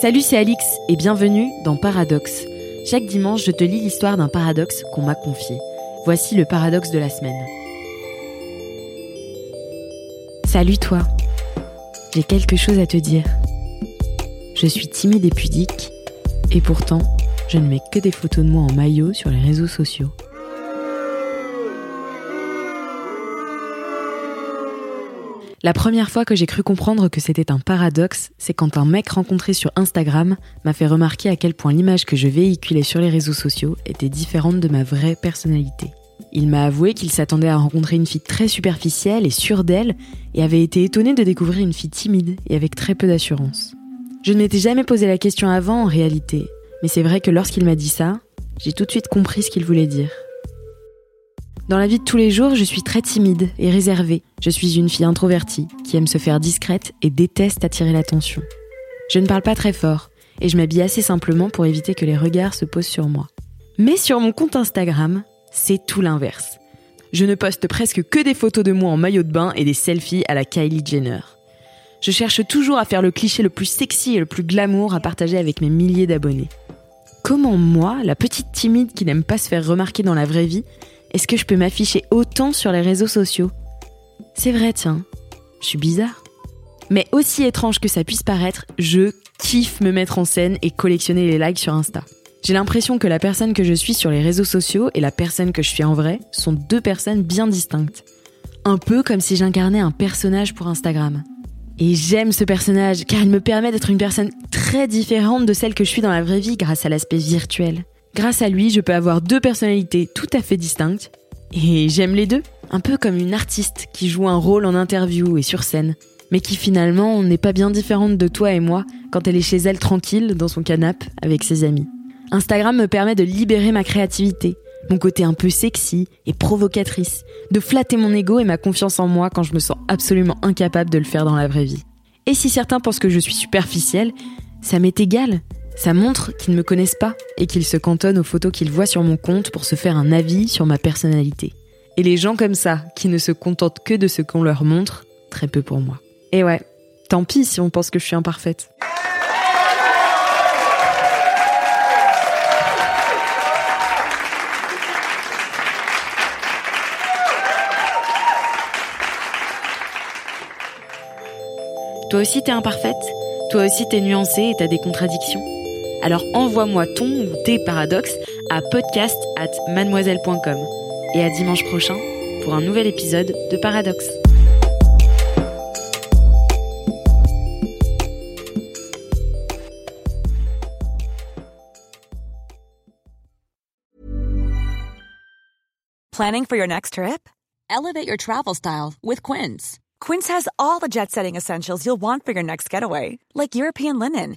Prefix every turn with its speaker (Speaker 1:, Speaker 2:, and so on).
Speaker 1: Salut, c'est Alix et bienvenue dans Paradoxe. Chaque dimanche, je te lis l'histoire d'un paradoxe qu'on m'a confié. Voici le paradoxe de la semaine. Salut toi. J'ai quelque chose à te dire. Je suis timide et pudique et pourtant, je ne mets que des photos de moi en maillot sur les réseaux sociaux. La première fois que j'ai cru comprendre que c'était un paradoxe, c'est quand un mec rencontré sur Instagram m'a fait remarquer à quel point l'image que je véhiculais sur les réseaux sociaux était différente de ma vraie personnalité. Il m'a avoué qu'il s'attendait à rencontrer une fille très superficielle et sûre d'elle, et avait été étonné de découvrir une fille timide et avec très peu d'assurance. Je ne m'étais jamais posé la question avant en réalité, mais c'est vrai que lorsqu'il m'a dit ça, j'ai tout de suite compris ce qu'il voulait dire. Dans la vie de tous les jours, je suis très timide et réservée. Je suis une fille introvertie qui aime se faire discrète et déteste attirer l'attention. Je ne parle pas très fort et je m'habille assez simplement pour éviter que les regards se posent sur moi. Mais sur mon compte Instagram, c'est tout l'inverse. Je ne poste presque que des photos de moi en maillot de bain et des selfies à la Kylie Jenner. Je cherche toujours à faire le cliché le plus sexy et le plus glamour à partager avec mes milliers d'abonnés. Comment moi, la petite timide qui n'aime pas se faire remarquer dans la vraie vie, est-ce que je peux m'afficher autant sur les réseaux sociaux? C'est vrai, tiens. Je suis bizarre. Mais aussi étrange que ça puisse paraître, je kiffe me mettre en scène et collectionner les likes sur Insta. J'ai l'impression que la personne que je suis sur les réseaux sociaux et la personne que je suis en vrai sont deux personnes bien distinctes. Un peu comme si j'incarnais un personnage pour Instagram. Et j'aime ce personnage car il me permet d'être une personne très différente de celle que je suis dans la vraie vie grâce à l'aspect virtuel. Grâce à lui, je peux avoir deux personnalités tout à fait distinctes. Et j'aime les deux. Un peu comme une artiste qui joue un rôle en interview et sur scène, mais qui finalement n'est pas bien différente de toi et moi quand elle est chez elle tranquille dans son canapé avec ses amis. Instagram me permet de libérer ma créativité, mon côté un peu sexy et provocatrice, de flatter mon ego et ma confiance en moi quand je me sens absolument incapable de le faire dans la vraie vie. Et si certains pensent que je suis superficielle, ça m'est égal. Ça montre qu'ils ne me connaissent pas et qu'ils se cantonnent aux photos qu'ils voient sur mon compte pour se faire un avis sur ma personnalité. Et les gens comme ça, qui ne se contentent que de ce qu'on leur montre, très peu pour moi. Et ouais, tant pis si on pense que je suis imparfaite. Toi aussi t'es imparfaite? Toi aussi t'es nuancée et t'as des contradictions? Alors envoie-moi ton ou tes paradoxes à podcast at mademoiselle.com. Et à dimanche prochain pour un nouvel épisode de Paradoxe.
Speaker 2: Planning for your next trip? Elevate your travel style with Quince. Quince has all the jet setting essentials you'll want for your next getaway, like European linen